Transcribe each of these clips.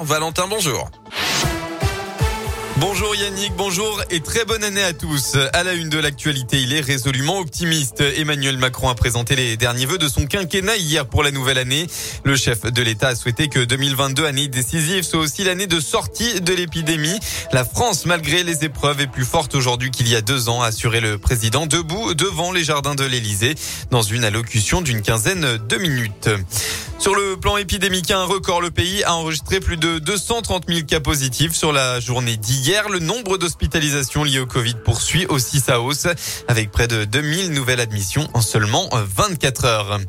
Valentin, bonjour. Bonjour Yannick, bonjour et très bonne année à tous. À la une de l'actualité, il est résolument optimiste. Emmanuel Macron a présenté les derniers vœux de son quinquennat hier pour la nouvelle année. Le chef de l'État a souhaité que 2022, année décisive, soit aussi l'année de sortie de l'épidémie. La France, malgré les épreuves, est plus forte aujourd'hui qu'il y a deux ans, a assuré le président debout devant les jardins de l'Élysée dans une allocution d'une quinzaine de minutes. Sur le plan épidémique, un record, le pays a enregistré plus de 230 000 cas positifs sur la journée d'hier. Le nombre d'hospitalisations liées au Covid poursuit aussi sa hausse, avec près de 2000 nouvelles admissions en seulement 24 heures.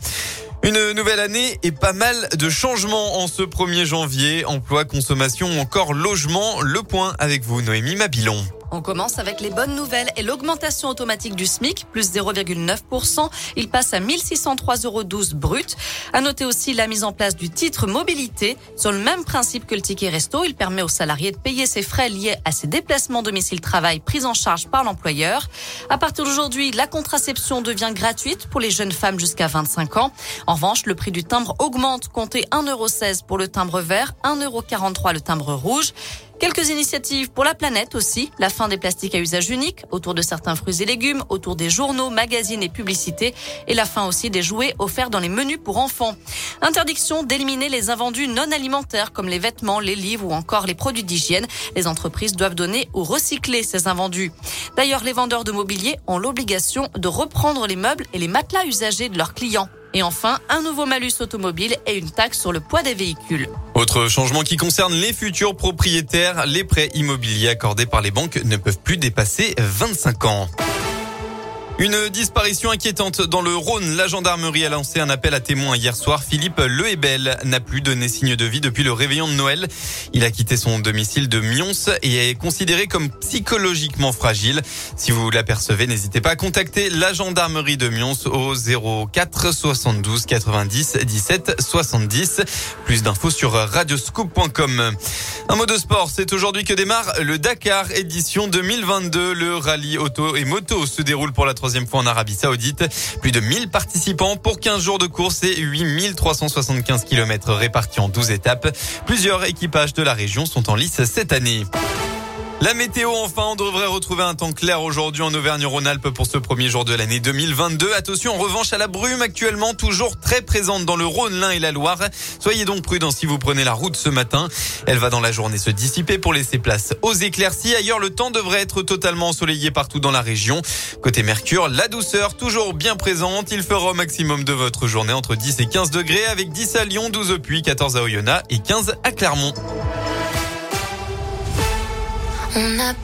Une nouvelle année et pas mal de changements en ce 1er janvier. Emploi, consommation ou encore logement. Le point avec vous, Noémie Mabilon. On commence avec les bonnes nouvelles et l'augmentation automatique du SMIC, plus 0,9%. Il passe à 1603,12 euros brut. À noter aussi la mise en place du titre mobilité. Sur le même principe que le ticket resto, il permet aux salariés de payer ses frais liés à ses déplacements domicile-travail pris en charge par l'employeur. À partir d'aujourd'hui, la contraception devient gratuite pour les jeunes femmes jusqu'à 25 ans. En revanche, le prix du timbre augmente, comptez 1,16€ pour le timbre vert, 1,43€ le timbre rouge. Quelques initiatives pour la planète aussi. La fin des plastiques à usage unique autour de certains fruits et légumes, autour des journaux, magazines et publicités. Et la fin aussi des jouets offerts dans les menus pour enfants. Interdiction d'éliminer les invendus non alimentaires comme les vêtements, les livres ou encore les produits d'hygiène. Les entreprises doivent donner ou recycler ces invendus. D'ailleurs, les vendeurs de mobilier ont l'obligation de reprendre les meubles et les matelas usagés de leurs clients. Et enfin, un nouveau malus automobile et une taxe sur le poids des véhicules. Autre changement qui concerne les futurs propriétaires, les prêts immobiliers accordés par les banques ne peuvent plus dépasser 25 ans. Une disparition inquiétante dans le Rhône. La gendarmerie a lancé un appel à témoins hier soir. Philippe Lehebel n'a plus donné signe de vie depuis le réveillon de Noël. Il a quitté son domicile de Mions et est considéré comme psychologiquement fragile. Si vous l'apercevez, n'hésitez pas à contacter la gendarmerie de Mions au 04 72 90 17 70. Plus d'infos sur radioscoop.com. Un mot de sport, c'est aujourd'hui que démarre le Dakar édition 2022. Le rallye auto et moto se déroule pour la troisième en Arabie Saoudite. Plus de 1000 participants pour 15 jours de course et 8375 km répartis en 12 étapes. Plusieurs équipages de la région sont en lice cette année. La météo, enfin, on devrait retrouver un temps clair aujourd'hui en Auvergne-Rhône-Alpes pour ce premier jour de l'année 2022. Attention, en revanche, à la brume actuellement toujours très présente dans le Rhône, l'Ain et la Loire. Soyez donc prudents si vous prenez la route ce matin. Elle va dans la journée se dissiper pour laisser place aux éclaircies. Ailleurs, le temps devrait être totalement ensoleillé partout dans la région. Côté Mercure, la douceur toujours bien présente. Il fera au maximum de votre journée entre 10 et 15 degrés avec 10 à Lyon, 12 au Puy, 14 à Oyonnax et 15 à Clermont. On a